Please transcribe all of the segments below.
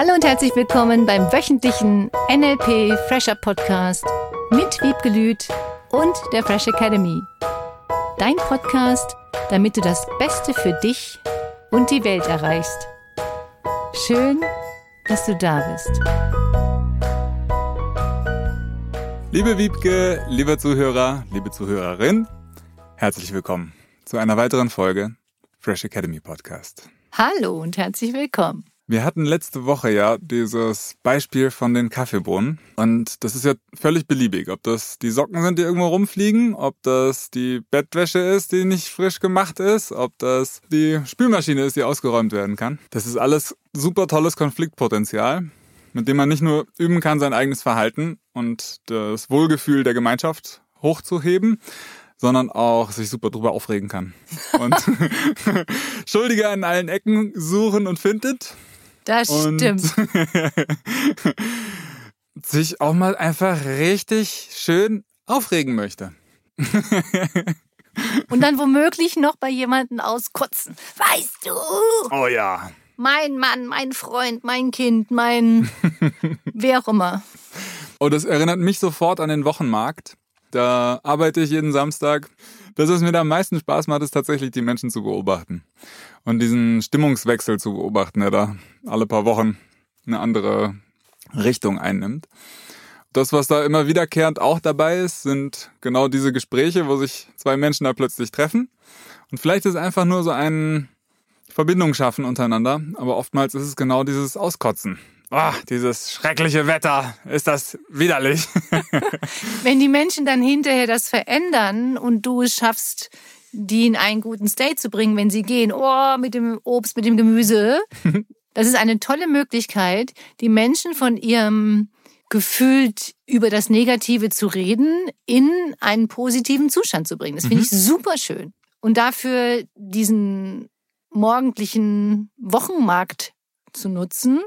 Hallo und herzlich willkommen beim wöchentlichen NLP Fresher Podcast mit Wiebke Lüth und der Fresh Academy. Dein Podcast, damit du das Beste für dich und die Welt erreichst. Schön, dass du da bist. Liebe Wiebke, lieber Zuhörer, liebe Zuhörerin, herzlich willkommen zu einer weiteren Folge Fresh Academy Podcast. Hallo und herzlich willkommen. Wir hatten letzte Woche ja dieses Beispiel von den Kaffeebohnen und das ist ja völlig beliebig, ob das die Socken sind, die irgendwo rumfliegen, ob das die Bettwäsche ist, die nicht frisch gemacht ist, ob das die Spülmaschine ist, die ausgeräumt werden kann. Das ist alles super tolles Konfliktpotenzial, mit dem man nicht nur üben kann, sein eigenes Verhalten und das Wohlgefühl der Gemeinschaft hochzuheben, sondern auch sich super drüber aufregen kann. Und Schuldige an allen Ecken suchen und findet. Das Und stimmt. sich auch mal einfach richtig schön aufregen möchte. Und dann womöglich noch bei jemandem auskotzen. Weißt du, Oh ja. mein Mann, mein Freund, mein Kind, mein wer auch immer. Oh, das erinnert mich sofort an den Wochenmarkt. Da arbeite ich jeden Samstag. Das, was mir da am meisten Spaß macht, ist tatsächlich die Menschen zu beobachten. Und diesen Stimmungswechsel zu beobachten, der da alle paar Wochen eine andere Richtung einnimmt. Das, was da immer wiederkehrend auch dabei ist, sind genau diese Gespräche, wo sich zwei Menschen da plötzlich treffen. Und vielleicht ist einfach nur so ein Verbindung schaffen untereinander, aber oftmals ist es genau dieses Auskotzen. Ah, dieses schreckliche Wetter, ist das widerlich. Wenn die Menschen dann hinterher das verändern und du es schaffst, die in einen guten State zu bringen, wenn sie gehen, oh, mit dem Obst, mit dem Gemüse, das ist eine tolle Möglichkeit, die Menschen von ihrem gefühlt über das Negative zu reden, in einen positiven Zustand zu bringen. Das finde ich super schön. Und dafür diesen morgendlichen Wochenmarkt zu nutzen,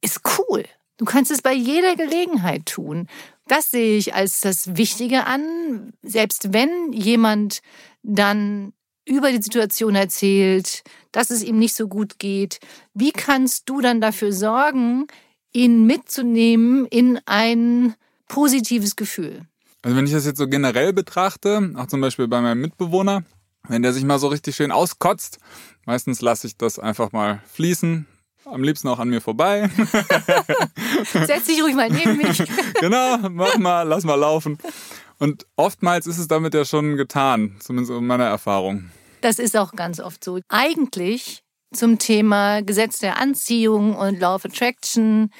ist cool. Du kannst es bei jeder Gelegenheit tun. Das sehe ich als das Wichtige an. Selbst wenn jemand dann über die Situation erzählt, dass es ihm nicht so gut geht, wie kannst du dann dafür sorgen, ihn mitzunehmen in ein positives Gefühl? Also wenn ich das jetzt so generell betrachte, auch zum Beispiel bei meinem Mitbewohner, wenn der sich mal so richtig schön auskotzt, meistens lasse ich das einfach mal fließen, am liebsten auch an mir vorbei. Setz dich ruhig mal neben mich. genau, mach mal, lass mal laufen. Und oftmals ist es damit ja schon getan, zumindest in meiner Erfahrung. Das ist auch ganz oft so. Eigentlich zum Thema Gesetz der Anziehung und Law of Attraction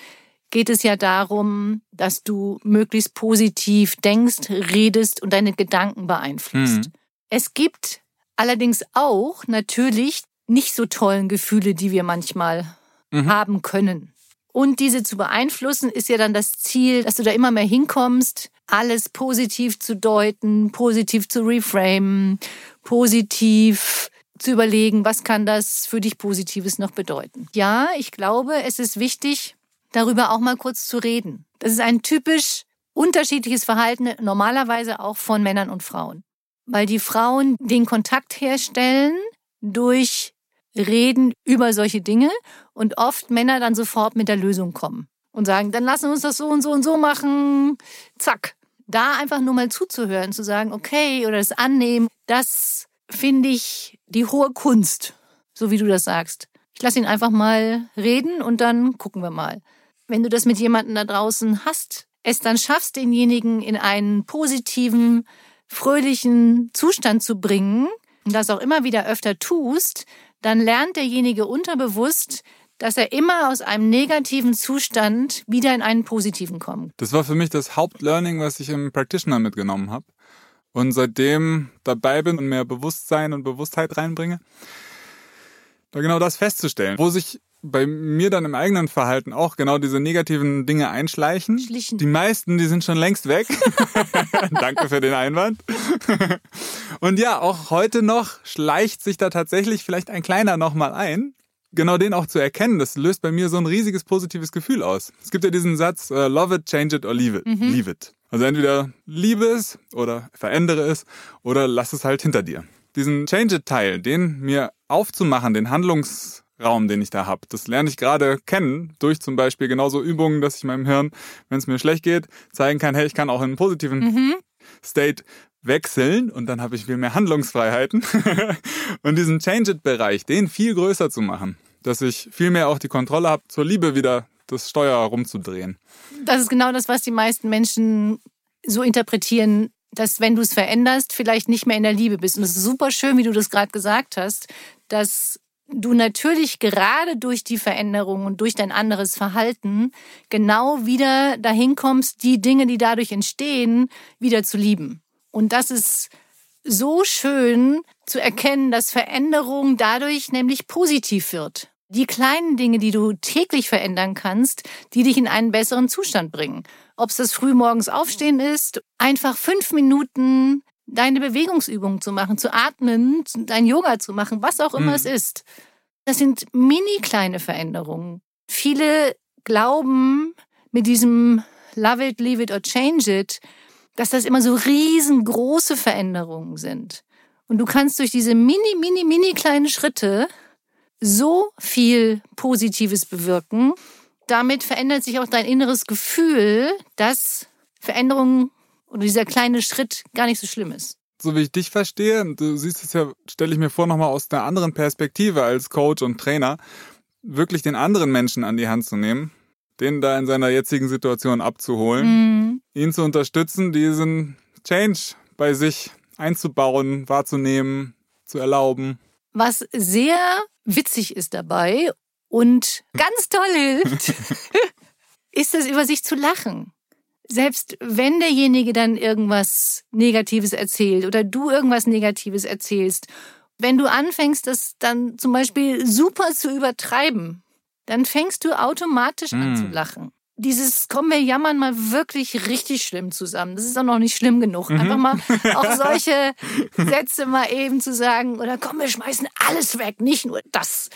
geht es ja darum, dass du möglichst positiv denkst, redest und deine Gedanken beeinflusst. Mhm. Es gibt allerdings auch natürlich nicht so tollen Gefühle, die wir manchmal haben können. Und diese zu beeinflussen, ist ja dann das Ziel, dass du da immer mehr hinkommst, alles positiv zu deuten, positiv zu reframen, positiv zu überlegen, was kann das für dich Positives noch bedeuten. Ja, ich glaube, es ist wichtig, darüber auch mal kurz zu reden. Das ist ein typisch unterschiedliches Verhalten, normalerweise auch von Männern und Frauen. Weil die Frauen den Kontakt herstellen durch Reden über solche Dinge und oft Männer dann sofort mit der Lösung kommen und sagen, dann lassen wir uns das so und so und so machen. Zack. Da einfach nur mal zuzuhören, zu sagen, okay, oder das annehmen, das finde ich die hohe Kunst, so wie du das sagst. Ich lasse ihn einfach mal reden und dann gucken wir mal. Wenn du das mit jemandem da draußen hast, es dann schaffst, denjenigen in einen positiven, fröhlichen Zustand zu bringen und das auch immer wieder öfter tust, dann lernt derjenige unterbewusst, dass er immer aus einem negativen Zustand wieder in einen positiven kommt. Das war für mich das Hauptlearning, was ich im Practitioner mitgenommen habe. Und seitdem dabei bin und mehr Bewusstsein und Bewusstheit reinbringe, da genau das festzustellen, wo sich bei mir dann im eigenen Verhalten auch genau diese negativen Dinge einschleichen. Schlichen. Die meisten, die sind schon längst weg. Danke für den Einwand. Und ja, auch heute noch schleicht sich da tatsächlich vielleicht ein kleiner nochmal ein. Genau den auch zu erkennen, das löst bei mir so ein riesiges positives Gefühl aus. Es gibt ja diesen Satz, äh, love it, change it or leave it. Leave it. Also entweder liebe es oder verändere es oder lass es halt hinter dir. Diesen Change it Teil, den mir aufzumachen, den Handlungs Raum, den ich da habe. Das lerne ich gerade kennen durch zum Beispiel genauso Übungen, dass ich meinem Hirn, wenn es mir schlecht geht, zeigen kann, hey, ich kann auch in einen positiven mhm. State wechseln und dann habe ich viel mehr Handlungsfreiheiten und diesen Change-It-Bereich, den viel größer zu machen, dass ich viel mehr auch die Kontrolle habe, zur Liebe wieder das Steuer rumzudrehen. Das ist genau das, was die meisten Menschen so interpretieren, dass wenn du es veränderst, vielleicht nicht mehr in der Liebe bist. Und es ist super schön, wie du das gerade gesagt hast, dass du natürlich gerade durch die Veränderung und durch dein anderes Verhalten genau wieder dahin kommst, die Dinge, die dadurch entstehen, wieder zu lieben. Und das ist so schön zu erkennen, dass Veränderung dadurch nämlich positiv wird. Die kleinen Dinge, die du täglich verändern kannst, die dich in einen besseren Zustand bringen. Ob es das frühmorgens aufstehen ist, einfach fünf Minuten deine Bewegungsübungen zu machen, zu atmen, dein Yoga zu machen, was auch immer mhm. es ist. Das sind mini kleine Veränderungen. Viele glauben mit diesem Love it, leave it or change it, dass das immer so riesengroße Veränderungen sind. Und du kannst durch diese mini, mini, mini kleinen Schritte so viel Positives bewirken. Damit verändert sich auch dein inneres Gefühl, dass Veränderungen oder dieser kleine Schritt gar nicht so schlimm ist. So wie ich dich verstehe, du siehst es ja, stelle ich mir vor, nochmal aus einer anderen Perspektive als Coach und Trainer, wirklich den anderen Menschen an die Hand zu nehmen, den da in seiner jetzigen Situation abzuholen, mhm. ihn zu unterstützen, diesen Change bei sich einzubauen, wahrzunehmen, zu erlauben. Was sehr witzig ist dabei und ganz toll hilft, ist es, über sich zu lachen. Selbst wenn derjenige dann irgendwas Negatives erzählt oder du irgendwas Negatives erzählst, wenn du anfängst, das dann zum Beispiel super zu übertreiben, dann fängst du automatisch an zu hm. lachen. Dieses kommen wir jammern mal wirklich richtig schlimm zusammen. Das ist auch noch nicht schlimm genug. Mhm. Einfach mal auch solche Sätze mal eben zu sagen oder komm, wir schmeißen alles weg, nicht nur das.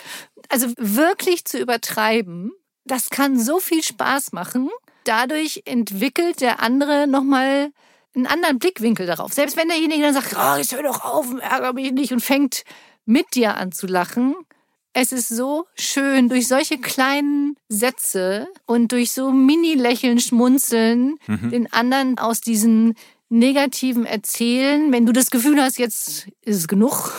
Also wirklich zu übertreiben, das kann so viel Spaß machen. Dadurch entwickelt der andere nochmal einen anderen Blickwinkel darauf. Selbst wenn derjenige dann sagt, oh, jetzt hör doch auf, ärgere mich nicht und fängt mit dir an zu lachen, es ist so schön, durch solche kleinen Sätze und durch so Mini-Lächeln, Schmunzeln mhm. den anderen aus diesen negativen Erzählen, wenn du das Gefühl hast, jetzt ist es genug,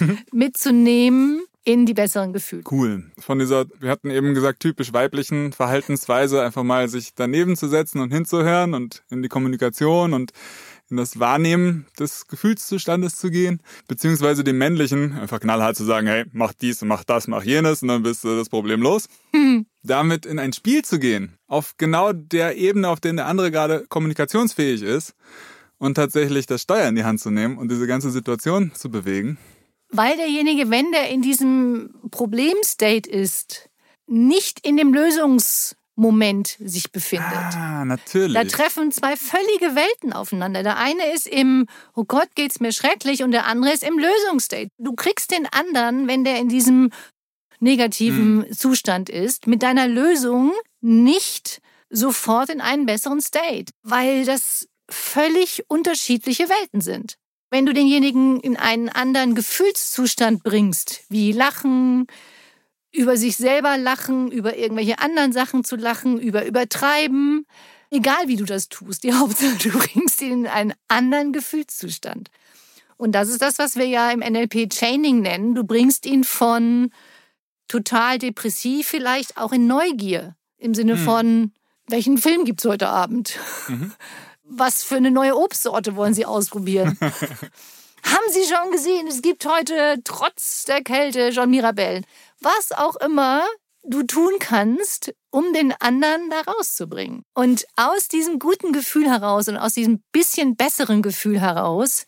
mitzunehmen in die besseren Gefühle. Cool. Von dieser, wir hatten eben gesagt, typisch weiblichen Verhaltensweise, einfach mal sich daneben zu setzen und hinzuhören und in die Kommunikation und in das Wahrnehmen des Gefühlszustandes zu gehen, beziehungsweise dem männlichen einfach knallhart zu sagen, hey, mach dies mach das, mach jenes und dann bist du das Problem los. Hm. Damit in ein Spiel zu gehen, auf genau der Ebene, auf der der andere gerade kommunikationsfähig ist und tatsächlich das Steuer in die Hand zu nehmen und diese ganze Situation zu bewegen. Weil derjenige, wenn der in diesem Problemstate ist, nicht in dem Lösungs Moment sich befindet. Ah, natürlich. Da treffen zwei völlige Welten aufeinander. Der eine ist im, oh Gott, geht's mir schrecklich und der andere ist im Lösungsstate. Du kriegst den anderen, wenn der in diesem negativen hm. Zustand ist, mit deiner Lösung nicht sofort in einen besseren State, weil das völlig unterschiedliche Welten sind. Wenn du denjenigen in einen anderen Gefühlszustand bringst, wie Lachen, über sich selber lachen, über irgendwelche anderen Sachen zu lachen, über übertreiben. Egal wie du das tust, die Hauptsache du bringst ihn in einen anderen Gefühlszustand. Und das ist das, was wir ja im NLP Chaining nennen. Du bringst ihn von total depressiv vielleicht auch in Neugier. Im Sinne hm. von, welchen Film gibt's heute Abend? Mhm. Was für eine neue Obstsorte wollen Sie ausprobieren? Haben Sie schon gesehen, es gibt heute trotz der Kälte schon Mirabellen was auch immer du tun kannst, um den anderen da rauszubringen. Und aus diesem guten Gefühl heraus und aus diesem bisschen besseren Gefühl heraus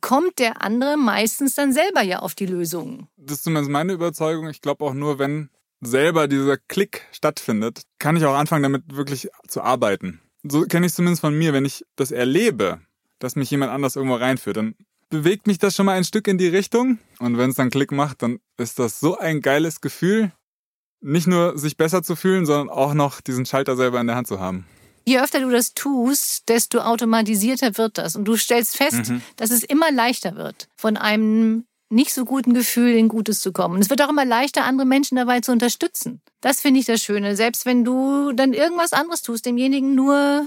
kommt der andere meistens dann selber ja auf die Lösung. Das ist zumindest meine Überzeugung. Ich glaube auch nur, wenn selber dieser Klick stattfindet, kann ich auch anfangen, damit wirklich zu arbeiten. So kenne ich es zumindest von mir, wenn ich das erlebe, dass mich jemand anders irgendwo reinführt, dann bewegt mich das schon mal ein Stück in die Richtung. Und wenn es dann Klick macht, dann ist das so ein geiles Gefühl, nicht nur sich besser zu fühlen, sondern auch noch diesen Schalter selber in der Hand zu haben. Je öfter du das tust, desto automatisierter wird das. Und du stellst fest, mhm. dass es immer leichter wird, von einem nicht so guten Gefühl in Gutes zu kommen. Und es wird auch immer leichter, andere Menschen dabei zu unterstützen. Das finde ich das Schöne. Selbst wenn du dann irgendwas anderes tust, demjenigen nur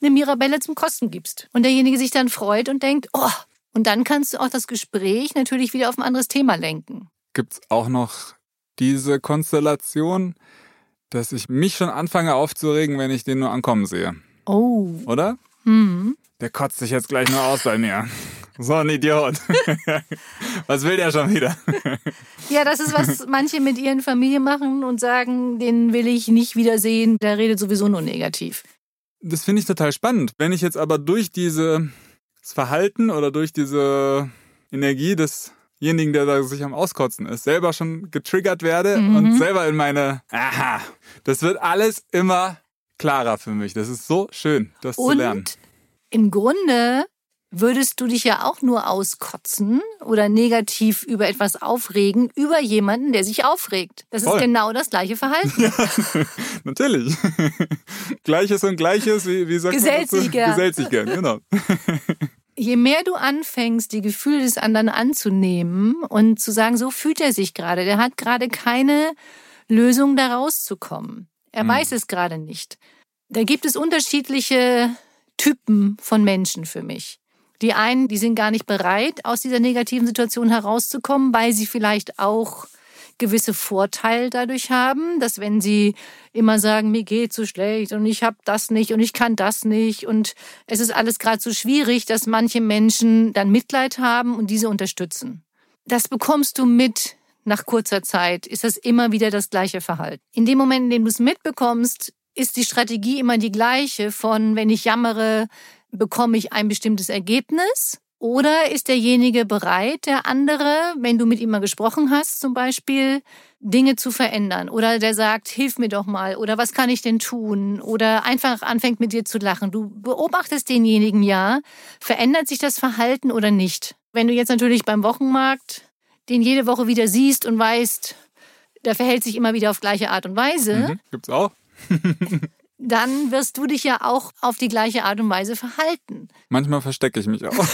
eine Mirabelle zum Kosten gibst. Und derjenige sich dann freut und denkt, oh, und dann kannst du auch das Gespräch natürlich wieder auf ein anderes Thema lenken. Gibt's auch noch diese Konstellation, dass ich mich schon anfange aufzuregen, wenn ich den nur ankommen sehe. Oh. Oder? Hm. Der kotzt sich jetzt gleich nur aus bei mir. So ein Idiot. was will der schon wieder? ja, das ist, was manche mit ihren Familien machen und sagen, den will ich nicht wiedersehen, der redet sowieso nur negativ. Das finde ich total spannend. Wenn ich jetzt aber durch dieses Verhalten oder durch diese Energie desjenigen, der da sich am Auskotzen ist, selber schon getriggert werde mhm. und selber in meine, aha, das wird alles immer klarer für mich. Das ist so schön, das und zu lernen. Im Grunde würdest du dich ja auch nur auskotzen oder negativ über etwas aufregen, über jemanden, der sich aufregt. Das Voll. ist genau das gleiche Verhalten. Ja, natürlich. Gleiches und Gleiches, wie, wie sagt Gesellt man sich gern. Gesellt sich gern, genau. Je mehr du anfängst, die Gefühle des anderen anzunehmen und zu sagen, so fühlt er sich gerade, der hat gerade keine Lösung, da rauszukommen. Er hm. weiß es gerade nicht. Da gibt es unterschiedliche Typen von Menschen für mich. Die einen, die sind gar nicht bereit, aus dieser negativen Situation herauszukommen, weil sie vielleicht auch gewisse Vorteile dadurch haben, dass wenn sie immer sagen, mir geht so schlecht und ich habe das nicht und ich kann das nicht und es ist alles gerade so schwierig, dass manche Menschen dann Mitleid haben und diese unterstützen. Das bekommst du mit nach kurzer Zeit, ist das immer wieder das gleiche Verhalten. In dem Moment, in dem du es mitbekommst, ist die Strategie immer die gleiche von, wenn ich jammere, bekomme ich ein bestimmtes Ergebnis? Oder ist derjenige bereit, der andere, wenn du mit ihm mal gesprochen hast, zum Beispiel, Dinge zu verändern? Oder der sagt, hilf mir doch mal, oder was kann ich denn tun? Oder einfach anfängt mit dir zu lachen. Du beobachtest denjenigen ja, verändert sich das Verhalten oder nicht? Wenn du jetzt natürlich beim Wochenmarkt den jede Woche wieder siehst und weißt, der verhält sich immer wieder auf gleiche Art und Weise. Mhm, gibt's auch. dann wirst du dich ja auch auf die gleiche Art und Weise verhalten. Manchmal verstecke ich mich auch.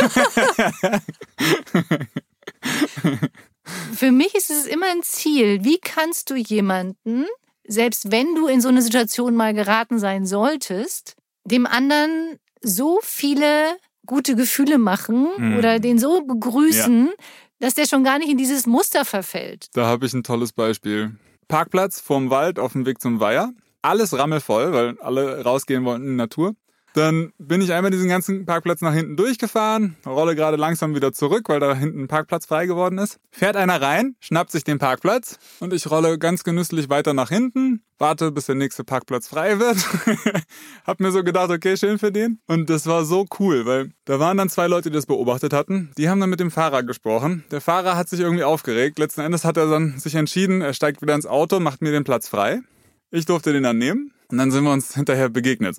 Für mich ist es immer ein Ziel. Wie kannst du jemanden, selbst wenn du in so eine Situation mal geraten sein solltest, dem anderen so viele gute Gefühle machen mhm. oder den so begrüßen, ja. dass der schon gar nicht in dieses Muster verfällt. Da habe ich ein tolles Beispiel. Parkplatz vorm Wald auf dem Weg zum Weiher alles rammelvoll, weil alle rausgehen wollten in die Natur. Dann bin ich einmal diesen ganzen Parkplatz nach hinten durchgefahren, rolle gerade langsam wieder zurück, weil da hinten ein Parkplatz frei geworden ist. Fährt einer rein, schnappt sich den Parkplatz und ich rolle ganz genüsslich weiter nach hinten, warte, bis der nächste Parkplatz frei wird. Hab mir so gedacht, okay, schön für den. Und das war so cool, weil da waren dann zwei Leute, die das beobachtet hatten. Die haben dann mit dem Fahrer gesprochen. Der Fahrer hat sich irgendwie aufgeregt. Letzten Endes hat er dann sich entschieden, er steigt wieder ins Auto, macht mir den Platz frei. Ich durfte den dann nehmen und dann sind wir uns hinterher begegnet.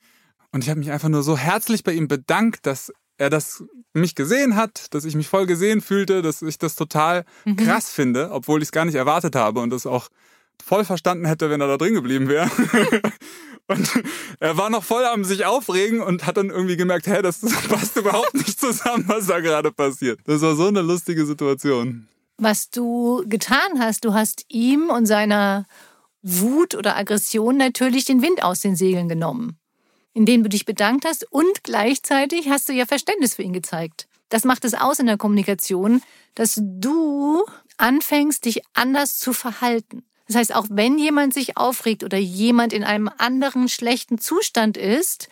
Und ich habe mich einfach nur so herzlich bei ihm bedankt, dass er das mich gesehen hat, dass ich mich voll gesehen fühlte, dass ich das total mhm. krass finde, obwohl ich es gar nicht erwartet habe und das auch voll verstanden hätte, wenn er da drin geblieben wäre. und er war noch voll am sich aufregen und hat dann irgendwie gemerkt, hä, das passt überhaupt nicht zusammen, was da gerade passiert. Das war so eine lustige Situation. Was du getan hast, du hast ihm und seiner Wut oder Aggression natürlich den Wind aus den Segeln genommen, indem du dich bedankt hast und gleichzeitig hast du ja Verständnis für ihn gezeigt. Das macht es aus in der Kommunikation, dass du anfängst, dich anders zu verhalten. Das heißt, auch wenn jemand sich aufregt oder jemand in einem anderen schlechten Zustand ist,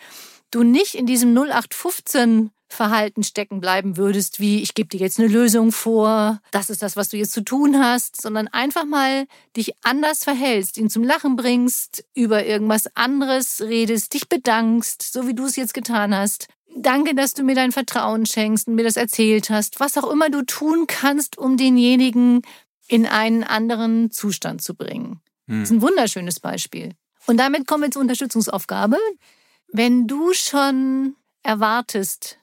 du nicht in diesem 0815 Verhalten stecken bleiben würdest, wie ich gebe dir jetzt eine Lösung vor, das ist das, was du jetzt zu tun hast, sondern einfach mal dich anders verhältst, ihn zum Lachen bringst, über irgendwas anderes redest, dich bedankst, so wie du es jetzt getan hast. Danke, dass du mir dein Vertrauen schenkst und mir das erzählt hast, was auch immer du tun kannst, um denjenigen in einen anderen Zustand zu bringen. Hm. Das ist ein wunderschönes Beispiel. Und damit kommen wir zur Unterstützungsaufgabe. Wenn du schon erwartest,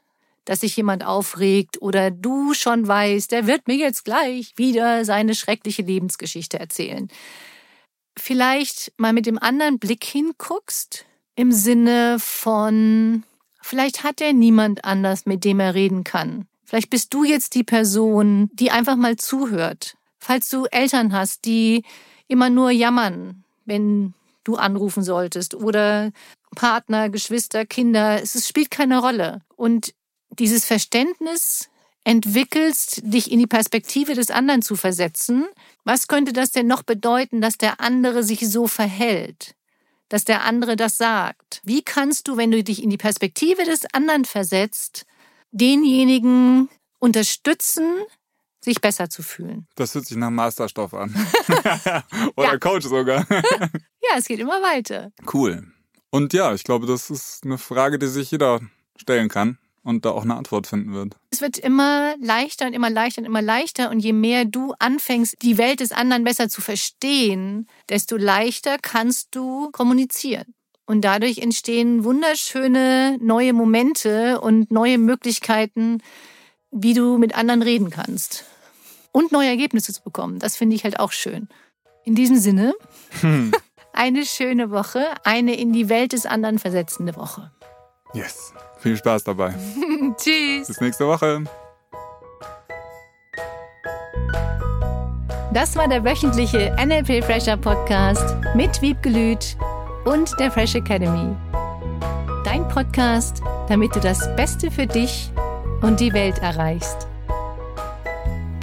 dass sich jemand aufregt oder du schon weißt, der wird mir jetzt gleich wieder seine schreckliche Lebensgeschichte erzählen. Vielleicht mal mit dem anderen Blick hinguckst, im Sinne von, vielleicht hat er niemand anders, mit dem er reden kann. Vielleicht bist du jetzt die Person, die einfach mal zuhört. Falls du Eltern hast, die immer nur jammern, wenn du anrufen solltest oder Partner, Geschwister, Kinder, es spielt keine Rolle. Und dieses Verständnis entwickelst, dich in die Perspektive des anderen zu versetzen. Was könnte das denn noch bedeuten, dass der andere sich so verhält? Dass der andere das sagt? Wie kannst du, wenn du dich in die Perspektive des anderen versetzt, denjenigen unterstützen, sich besser zu fühlen? Das hört sich nach Masterstoff an. Oder Coach sogar. ja, es geht immer weiter. Cool. Und ja, ich glaube, das ist eine Frage, die sich jeder stellen kann und da auch eine Antwort finden wird. Es wird immer leichter und immer leichter und immer leichter. Und je mehr du anfängst, die Welt des anderen besser zu verstehen, desto leichter kannst du kommunizieren. Und dadurch entstehen wunderschöne neue Momente und neue Möglichkeiten, wie du mit anderen reden kannst. Und neue Ergebnisse zu bekommen. Das finde ich halt auch schön. In diesem Sinne, hm. eine schöne Woche, eine in die Welt des anderen versetzende Woche. Yes. Viel Spaß dabei. Tschüss. Bis nächste Woche. Das war der wöchentliche NLP Fresher Podcast mit Wiebgelüt und der Fresh Academy. Dein Podcast, damit du das Beste für dich und die Welt erreichst.